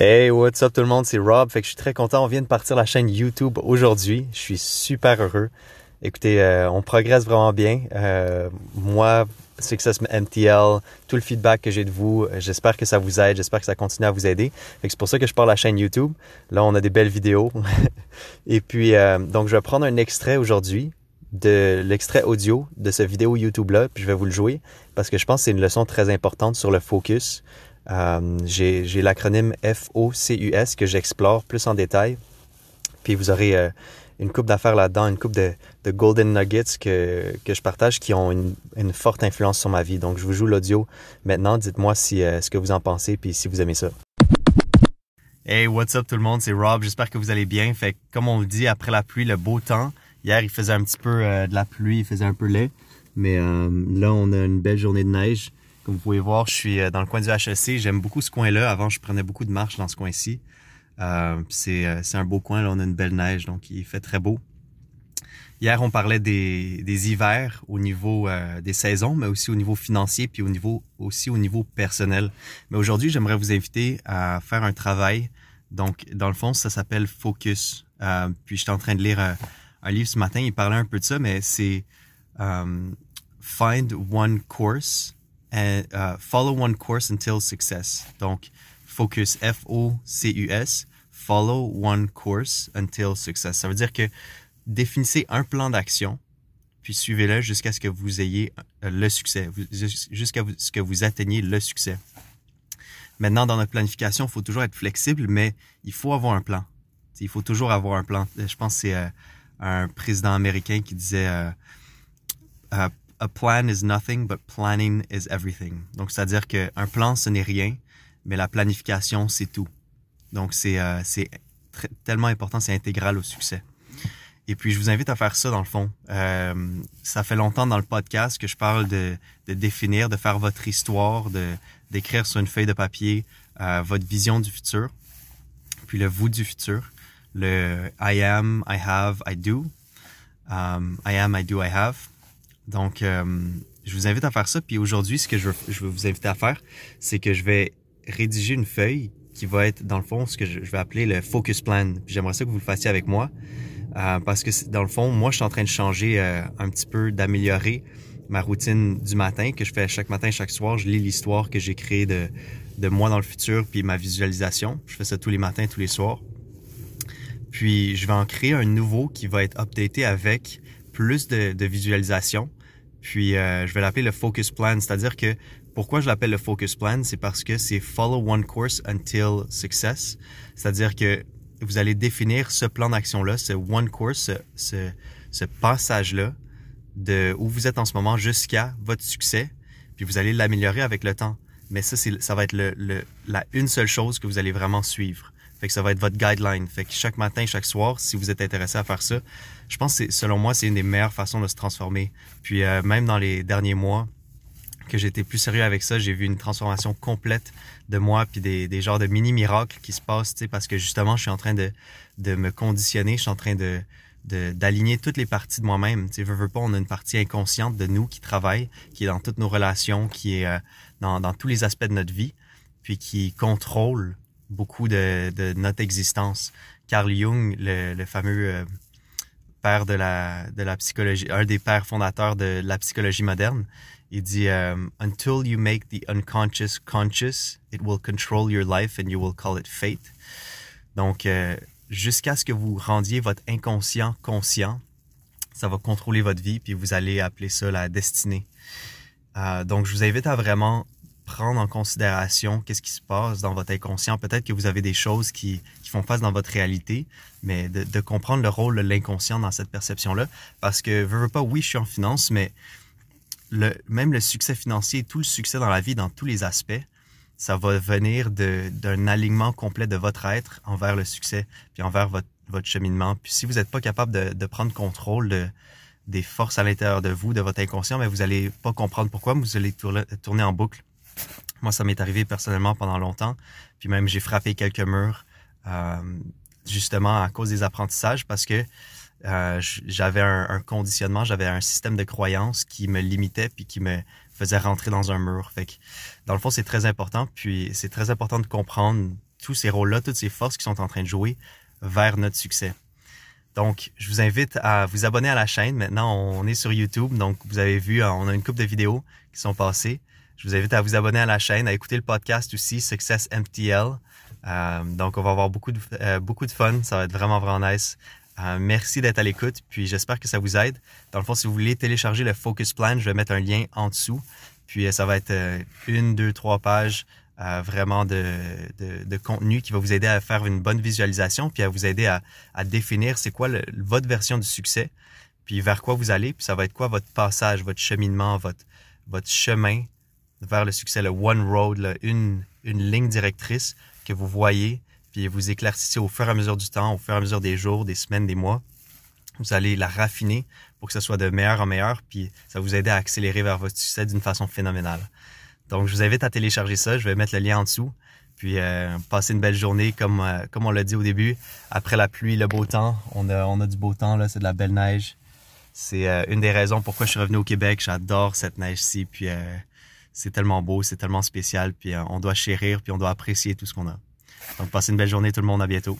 Hey, what's up tout le monde, c'est Rob. Fait que je suis très content. On vient de partir la chaîne YouTube aujourd'hui. Je suis super heureux. Écoutez, euh, on progresse vraiment bien. Euh, moi, Success MTL, tout le feedback que j'ai de vous, euh, j'espère que ça vous aide, j'espère que ça continue à vous aider. c'est pour ça que je parle la chaîne YouTube. Là, on a des belles vidéos. Et puis, donc, je vais prendre un extrait aujourd'hui de l'extrait audio de ce vidéo YouTube-là, puis je vais vous le jouer parce que je pense que c'est une leçon très importante sur le focus. Euh, j'ai l'acronyme FOCUS que j'explore plus en détail. Puis vous aurez euh, une coupe d'affaires là-dedans, une coupe de, de, golden nuggets que, que je partage qui ont une, une, forte influence sur ma vie. Donc je vous joue l'audio maintenant. Dites-moi si euh, ce que vous en pensez puis si vous aimez ça. Hey, what's up tout le monde, c'est Rob. J'espère que vous allez bien. Fait comme on le dit, après la pluie, le beau temps. Hier, il faisait un petit peu de la pluie, il faisait un peu laid. Mais là, on a une belle journée de neige. Comme vous pouvez voir, je suis euh, dans le coin du HEC. J'aime beaucoup ce coin-là. Avant, je prenais beaucoup de marches dans ce coin-ci. Euh, euh, c'est un beau coin. Là, on a une belle neige, donc il fait très beau. Hier, on parlait des, des hivers au niveau des saisons, mais aussi au niveau financier, puis au niveau aussi au niveau personnel. Mais aujourd'hui, j'aimerais vous inviter à faire un travail. Donc, dans le fond, ça s'appelle Focus. puis, j'étais en train de lire un, un, livre ce matin. Il parlait un peu de ça, mais c'est Find One Course and uh, follow one course until success. Donc, focus, F-O-C-U-S, follow one course until success. Ça veut dire que définissez un plan d'action, puis suivez-le jusqu'à ce que vous ayez euh, le succès, jusqu'à ce que vous atteigniez le succès. Maintenant, dans notre planification, il faut toujours être flexible, mais il faut avoir un plan. Il faut toujours avoir un plan. Je pense que c'est euh, un président américain qui disait euh, a plan is nothing, but planning is everything. Donc, c'est-à-dire qu'un plan, ce n'est rien, mais la planification, c'est tout. Donc, c'est euh, tellement important, c'est intégral au succès. Et puis, je vous invite à faire ça dans le fond. Euh, ça fait longtemps dans le podcast que je parle de, de définir, de faire votre histoire, de d'écrire sur une feuille de papier euh, votre vision du futur, puis le vous du futur, le I am, I have, I do, um, I am, I do, I have. Donc, euh, je vous invite à faire ça. Puis aujourd'hui, ce que je veux, je veux vous inviter à faire, c'est que je vais rédiger une feuille qui va être, dans le fond, ce que je, vais appeler le focus plan. J'aimerais ça que vous le fassiez avec moi. Euh, parce que dans le fond, moi, je suis en train de changer euh, un petit peu, d'améliorer ma routine du matin que je fais chaque matin, chaque soir. Je lis l'histoire que j'ai créée de, de moi dans le futur, puis ma visualisation. Je fais ça tous les matins, tous les soirs. Puis, je vais en créer un nouveau qui va être updaté avec plus de, de visualisation. Puis euh, je vais l'appeler le focus plan, c'est-à-dire que pourquoi je l'appelle le focus plan, c'est parce que c'est follow one course until success, c'est-à-dire que vous allez définir ce plan d'action-là, ce one course, ce, ce, passage-là de où vous êtes en ce moment jusqu'à votre succès, puis vous allez l'améliorer avec le temps. Mais ça, ça va être le, le, la une seule chose que vous allez vraiment suivre. Fait que ça va être votre guideline. Fait que chaque matin, chaque soir, si vous êtes intéressé à faire ça, je pense que selon moi, c'est une des meilleures façons de se transformer. Puis euh, même dans les derniers mois que j'étais plus sérieux avec ça, j'ai vu une transformation complète de moi puis des, des genres de mini miracles qui se passent, tu parce que justement, je suis en train de, de me conditionner, je suis en train de d'aligner toutes les parties de moi-même. Tu sais, veux, veux pas, on a une partie inconsciente de nous qui travaille, qui est dans toutes nos relations, qui est euh, dans, dans tous les aspects de notre vie, puis qui contrôle beaucoup de, notre existence. Carl Jung, le, le fameux euh, père de la, de la psychologie, un des pères fondateurs de la psychologie moderne, il dit euh, Until you make the unconscious conscious, it will control your life and you will call it fate. Donc, euh, jusqu'à ce que vous rendiez votre inconscient conscient, ça va contrôler votre vie, puis vous allez appeler ça la destinée. donc, je vous invite à vraiment prendre en considération qu'est-ce qui se passe dans votre inconscient. Peut-être que vous avez des choses qui, qui font face dans votre réalité, mais de, comprendre le rôle de l'inconscient dans cette perception-là. Parce que, veux, pas, oui, je suis en finance, mais le, même le succès financier, tout le succès dans la vie, dans tous les aspects, ça va venir d'un alignement complet de votre être envers le succès, puis envers votre, votre cheminement. Puis si vous n'êtes pas capable de, de prendre contrôle de, des forces à l'intérieur de vous, de votre inconscient, mais vous allez pas comprendre pourquoi, vous allez tourner en boucle. Moi, ça m'est arrivé personnellement pendant longtemps. Puis même, j'ai frappé quelques murs euh, justement à cause des apprentissages parce que euh, j'avais un, conditionnement, j'avais un système de croyance qui me limitait puis qui me faisait rentrer dans un mur. Fait que, dans le fond, c'est très important. Puis c'est très important de comprendre tous ces rôles-là, toutes ces forces qui sont en train de jouer vers notre succès. Donc, je vous invite à vous abonner à la chaîne. Maintenant, on est sur YouTube, donc vous avez vu, on a une couple de vidéos qui sont passées. Je vous invite à vous abonner à la chaîne, à écouter le podcast aussi, Success MTL. Euh, donc, on va avoir beaucoup de, euh, beaucoup de fun. Ça va être vraiment, vraiment nice. Euh, merci d'être à l'écoute, puis j'espère que ça vous aide. Dans le fond, si vous voulez télécharger le Focus Plan, je vais mettre un lien en dessous. Puis ça va être une, deux, trois pages vraiment de, de, contenu qui va vous aider à faire une bonne visualisation, puis à vous aider à, à définir c'est quoi votre version du succès, puis vers quoi vous allez, puis ça va être quoi votre passage, votre cheminement, votre, votre chemin vers le succès, le one road, une, une ligne directrice que vous voyez, puis vous éclaircissez au fur et à mesure du temps, au fur et à mesure des jours, des semaines, des mois. Vous allez la raffiner pour que ce soit de meilleur en meilleur, puis ça vous aider à accélérer vers votre succès d'une façon phénoménale. Donc, je vous invite à télécharger ça. Je vais mettre le lien en dessous. Puis, euh, passer une belle journée, comme, euh, comme on l'a dit au début. Après la pluie, le beau temps. On a, on a du beau temps, là. C'est de la belle neige. C'est euh, une des raisons pourquoi je suis revenu au Québec. J'adore cette neige-ci. Puis, c'est tellement beau, c'est tellement spécial. Puis, on doit chérir, puis on doit apprécier tout ce qu'on a. Donc, passez une belle journée, tout le monde. À bientôt.